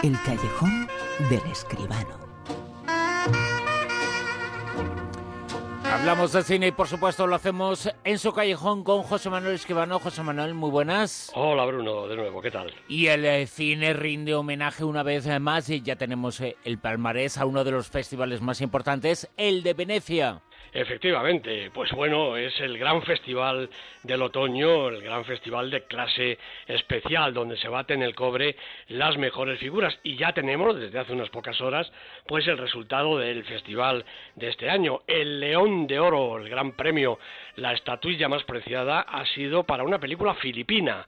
El callejón del escribano. Hablamos de cine y por supuesto lo hacemos en su callejón con José Manuel Escribano. José Manuel, muy buenas. Hola Bruno, de nuevo, ¿qué tal? Y el eh, cine rinde homenaje una vez más y ya tenemos eh, el palmarés a uno de los festivales más importantes, el de Venecia. Efectivamente, pues bueno, es el gran festival del otoño, el gran festival de clase especial, donde se baten el cobre las mejores figuras. Y ya tenemos, desde hace unas pocas horas, pues el resultado del festival de este año. El León de Oro, el gran premio, la estatuilla más preciada, ha sido para una película filipina.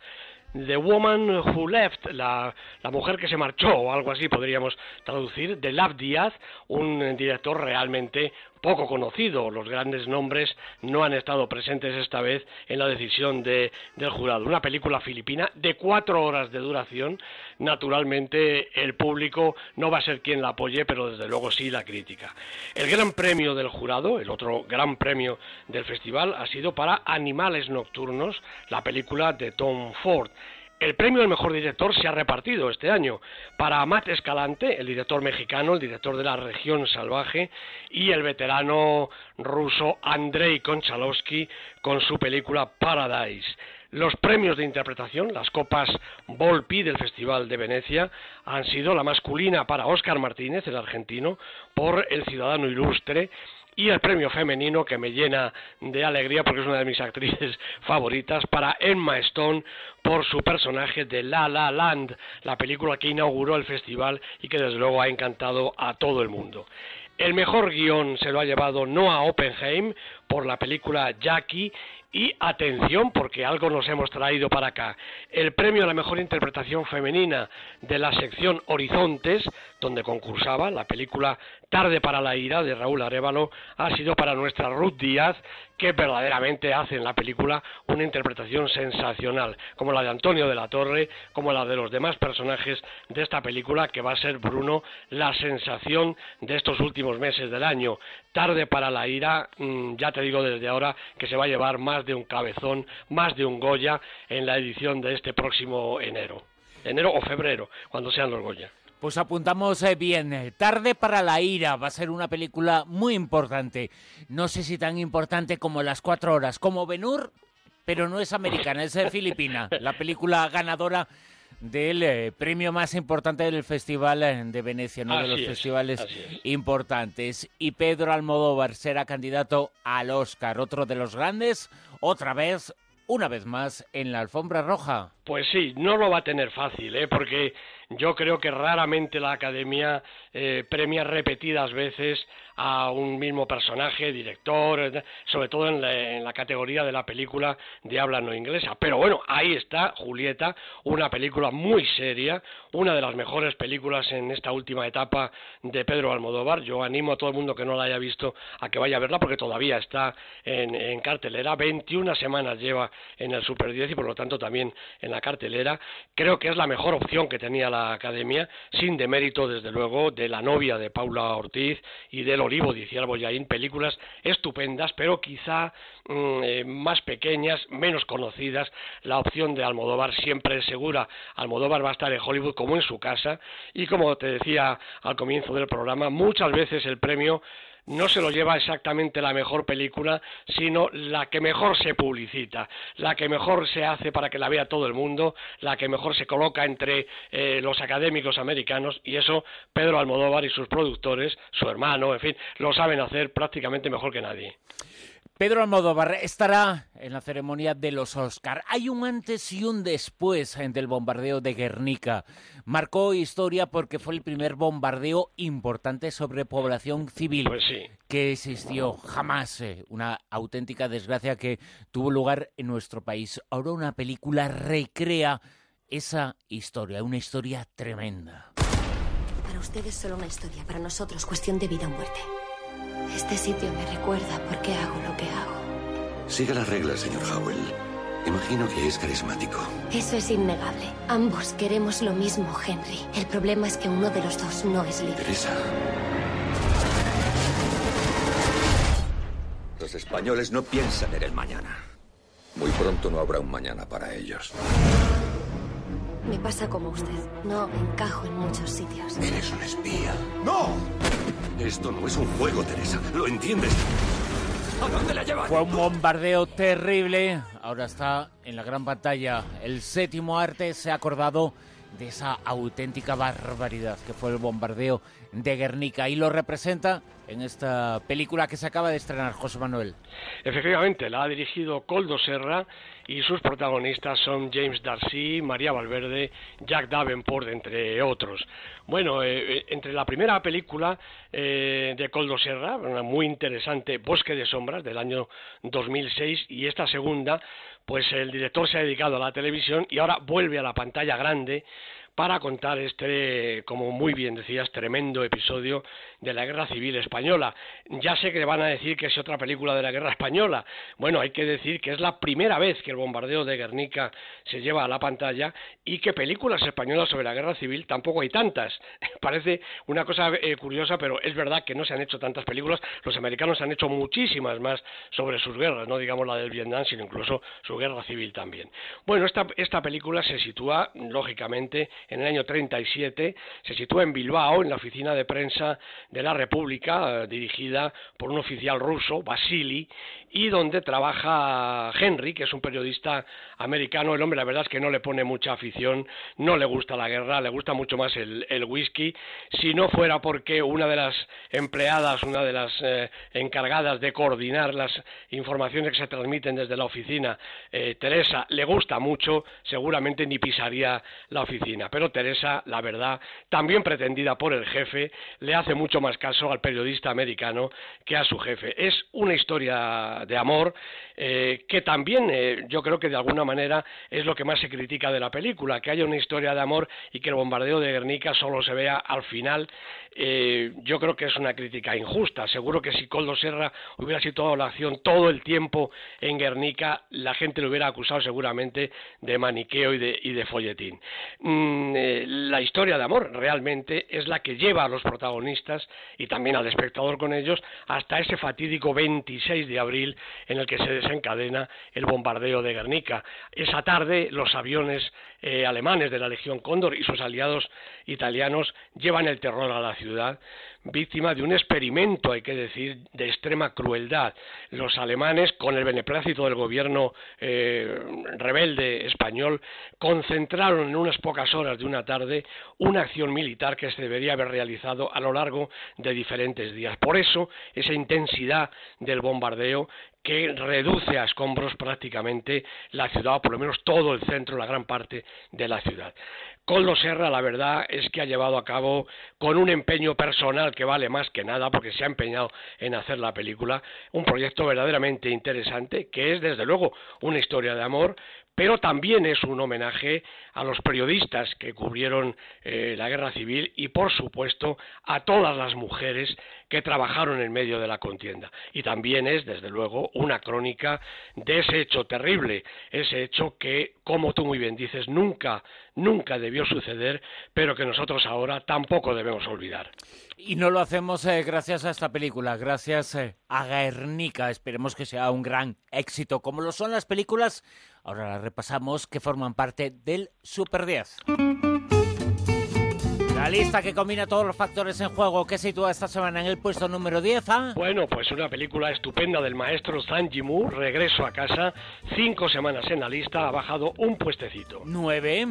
The Woman Who Left, la, la, mujer que se marchó, o algo así podríamos traducir, de Lav Díaz, un director realmente poco conocido. Los grandes nombres no han estado presentes esta vez en la decisión de, del jurado. Una película filipina de cuatro horas de duración. Naturalmente, el público no va a ser quien la apoye, pero desde luego sí la crítica. El gran premio del jurado, el otro gran premio del festival, ha sido para Animales Nocturnos, la película de Tom Ford. El premio al mejor director se ha repartido este año para Matt Escalante, el director mexicano, el director de La región salvaje, y el veterano ruso Andrei Konchalovsky con su película Paradise. Los premios de interpretación, las copas Volpi del Festival de Venecia, han sido la masculina para Óscar Martínez, el argentino, por El Ciudadano Ilustre, y el premio femenino que me llena de alegría porque es una de mis actrices favoritas para Emma Stone por su personaje de La La Land, la película que inauguró el festival y que desde luego ha encantado a todo el mundo. El mejor guion se lo ha llevado Noah Oppenheim por la película Jackie y atención porque algo nos hemos traído para acá. El premio a la mejor interpretación femenina de la sección Horizontes, donde concursaba la película Tarde para la ira de Raúl Arevalo, ha sido para nuestra Ruth Díaz, que verdaderamente hace en la película una interpretación sensacional, como la de Antonio de la Torre, como la de los demás personajes de esta película, que va a ser Bruno la sensación de estos últimos meses del año. Tarde para la ira, mm, ya te digo desde ahora que se va a llevar más de un cabezón, más de un Goya en la edición de este próximo enero. Enero o febrero, cuando sean los Goya. Pues apuntamos eh, bien. Tarde para la ira va a ser una película muy importante. No sé si tan importante como Las Cuatro Horas, como Benur, pero no es americana, es eh, filipina. La película ganadora del eh, premio más importante del Festival eh, de Venecia, uno de los es, festivales importantes. Y Pedro Almodóvar será candidato al Oscar, otro de los grandes, otra vez, una vez más, en la alfombra roja. Pues sí, no lo va a tener fácil, ¿eh? porque yo creo que raramente la Academia eh, premia repetidas veces a un mismo personaje, director, eh, sobre todo en la, en la categoría de la película de habla no inglesa. Pero bueno, ahí está Julieta, una película muy seria, una de las mejores películas en esta última etapa de Pedro Almodóvar. Yo animo a todo el mundo que no la haya visto a que vaya a verla porque todavía está en, en cartelera. 21 semanas lleva en el Super 10 y por lo tanto también en la cartelera. Creo que es la mejor opción que tenía la Academia, sin demérito desde luego de La novia de Paula Ortiz y del Olivo de Iciar Boyaín, películas estupendas, pero quizá mm, eh, más pequeñas, menos conocidas. La opción de Almodóvar siempre es segura. Almodóvar va a estar en Hollywood como en su casa y como te decía al comienzo del programa, muchas veces el premio no se lo lleva exactamente la mejor película, sino la que mejor se publicita, la que mejor se hace para que la vea todo el mundo, la que mejor se coloca entre eh, los académicos americanos, y eso Pedro Almodóvar y sus productores, su hermano, en fin, lo saben hacer prácticamente mejor que nadie. Pedro Almodóvar estará en la ceremonia de los Oscar. Hay un antes y un después del bombardeo de Guernica. Marcó historia porque fue el primer bombardeo importante sobre población civil Pues sí. que existió. Jamás eh, una auténtica desgracia que tuvo lugar en nuestro país. Ahora una película recrea esa historia, una historia tremenda. Para ustedes solo una historia, para nosotros cuestión de vida o muerte. Este sitio me recuerda por qué hago lo que hago. Siga las reglas, señor Howell. Imagino que es carismático. Eso es innegable. Ambos queremos lo mismo, Henry. El problema es que uno de los dos no es libre. Teresa. Los españoles no piensan en el mañana. Muy pronto no habrá un mañana para ellos. Me pasa como usted. No encajo en muchos sitios. Eres un espía. ¡No! Esto no es un juego, Teresa. ¿Lo entiendes? ¿A dónde la llevas? Fue un bombardeo terrible. Ahora está en la gran pantalla. El séptimo arte se ha acordado de esa auténtica barbaridad que fue el bombardeo de Guernica y lo representa en esta película que se acaba de estrenar José Manuel. Efectivamente, la ha dirigido Coldo Serra y sus protagonistas son James Darcy, María Valverde, Jack Davenport, entre otros. Bueno, eh, eh, entre la primera película eh, de Coldo Serra, una muy interesante, Bosque de Sombras, del año 2006, y esta segunda, pues el director se ha dedicado a la televisión y ahora vuelve a la pantalla grande para contar este, como muy bien decías, tremendo episodio de la Guerra Civil Española. Ya sé que van a decir que es otra película de la Guerra Española. Bueno, hay que decir que es la primera vez que el bombardeo de Guernica se lleva a la pantalla y que películas españolas sobre la Guerra Civil tampoco hay tantas. Parece una cosa eh, curiosa, pero es verdad que no se han hecho tantas películas. Los americanos han hecho muchísimas más sobre sus guerras, no digamos la del Vietnam, sino incluso su guerra civil también. Bueno, esta, esta película se sitúa, lógicamente, en el año 37, se sitúa en Bilbao, en la oficina de prensa de la República, dirigida por un oficial ruso, Vasily, y donde trabaja Henry, que es un periodista americano. El hombre, la verdad es que no le pone mucha afición, no le gusta la guerra, le gusta mucho más el, whisky. Si no fuera porque una de las empleadas, una de las eh, encargadas de coordinar las informaciones que se transmiten desde la oficina, eh, Teresa, le gusta mucho, seguramente ni pisaría la oficina. Teresa, la verdad, también pretendida por el jefe, le hace mucho más caso al periodista americano que a su jefe. Es una historia de amor, eh, que también eh, yo creo que de alguna manera es lo que más se critica de la película, que haya una historia de amor y que el bombardeo de Guernica solo se vea al final. Eh, yo creo que es una crítica injusta. Seguro que si Coldo Serra hubiera situado la acción todo el tiempo en Guernica, la gente lo hubiera acusado seguramente de maniqueo y de, y de folletín. Mm, la historia de amor realmente es la que lleva a los protagonistas y también al espectador con ellos hasta ese fatídico 26 de abril en el que se desencadena el bombardeo de Guernica. Esa tarde los aviones eh, alemanes de la Legión Cóndor y sus aliados italianos llevan el terror a la ciudad, víctima de un experimento, hay que decir, de extrema crueldad. Los alemanes, con el beneplácito del gobierno eh, rebelde español, concentraron en unas pocas horas de una tarde una acción militar que se debería haber realizado a lo largo de diferentes días. Por eso, esa intensidad del bombardeo que reduce a escombros prácticamente la ciudad, o por lo menos todo el centro, la gran parte de la ciudad. Coldo Serra, la verdad es que ha llevado a cabo con un empeño personal que vale más que nada, porque se ha empeñado en hacer la película, un proyecto verdaderamente interesante, que es desde luego una historia de amor, pero también es un homenaje a los periodistas que cubrieron eh, la guerra civil y, por supuesto, a todas las mujeres que trabajaron en medio de la contienda. Y también es, desde luego, una crónica de ese hecho terrible, ese hecho que, como tú muy bien dices, nunca, nunca debió suceder, pero que nosotros ahora tampoco debemos olvidar. Y no lo hacemos eh, gracias a esta película, gracias eh, a Guernica. Esperemos que sea un gran éxito, como lo son las películas Ahora las repasamos que forman parte del Super 10. La lista que combina todos los factores en juego que sitúa esta semana en el puesto número 10 ¿ah? Bueno, pues una película estupenda del maestro Zhang Yimou, Regreso a casa, cinco semanas en la lista, ha bajado un puestecito. Nueve.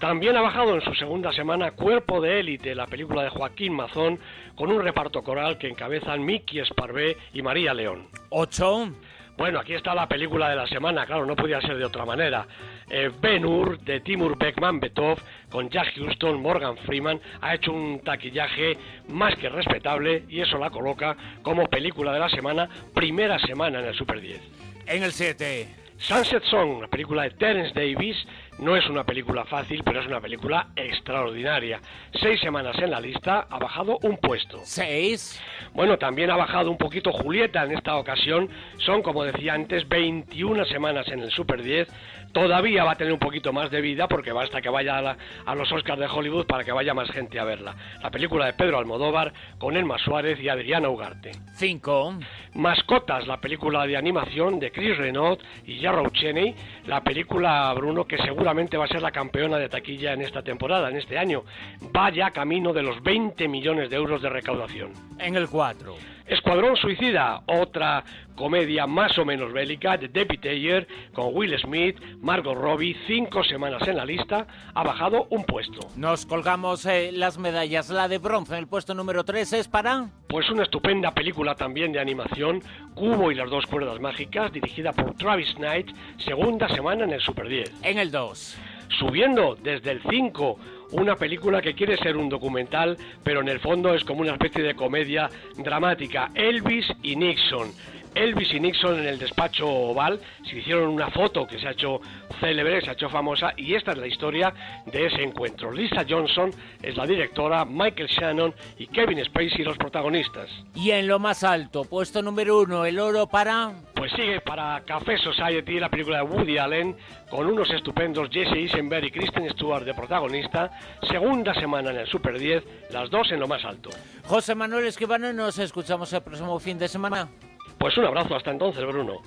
También ha bajado en su segunda semana Cuerpo de élite, la película de Joaquín Mazón, con un reparto coral que encabezan Miki Esparvé y María León. Ocho. Bueno, aquí está la película de la semana, claro, no podía ser de otra manera. Eh, ben Hur, de Timur Beckman Betov, con Jack Houston, Morgan Freeman, ha hecho un taquillaje más que respetable y eso la coloca como película de la semana, primera semana en el Super 10. En el 7. Sunset Song, la película de Terence Davis, no es una película fácil, pero es una película extraordinaria. Seis semanas en la lista, ha bajado un puesto. Seis. Bueno, también ha bajado un poquito Julieta en esta ocasión. Son, como decía antes, 21 semanas en el Super 10. Todavía va a tener un poquito más de vida porque basta que vaya a, a, los Oscars de Hollywood para que vaya más gente a verla. La película de Pedro Almodóvar con Elma Suárez y Adriana Ugarte. 5. Mascotas, la película de animación de Chris Renaud y Jarrow Cheney, la película, Bruno, que seguramente va a ser la campeona de taquilla en esta temporada, en este año. Vaya camino de los 20 millones de euros de recaudación. En el 4. Escuadrón Suicida, otra comedia más o menos bélica de Debbie Taylor con Will Smith, Margot Robbie, cinco semanas en la lista, ha bajado un puesto. Nos colgamos eh, las medallas. La de bronce en el puesto número 3 es para... Pues una estupenda película también de animación, Cubo y las dos cuerdas mágicas, dirigida por Travis Knight, segunda semana en el Super 10. En el 2. Subiendo desde el 5 una película que quiere ser un documental, pero en el fondo es como una especie de comedia dramática, Elvis y Nixon. Elvis y Nixon en el despacho oval se hicieron una foto que se ha hecho célebre, se ha hecho famosa y esta es la historia de ese encuentro. Lisa Johnson es la directora, Michael Shannon y Kevin Spacey los protagonistas. Y en lo más alto, puesto número uno, el oro para... Pues sigue para Café Society, la película de Woody Allen, con unos estupendos Jesse Eisenberg y Kristen Stewart de protagonista. Segunda semana en el Super 10, las dos en lo más alto. José Manuel Esquivano, nos escuchamos el próximo fin de semana. Pues un abrazo, hasta entonces, Bruno.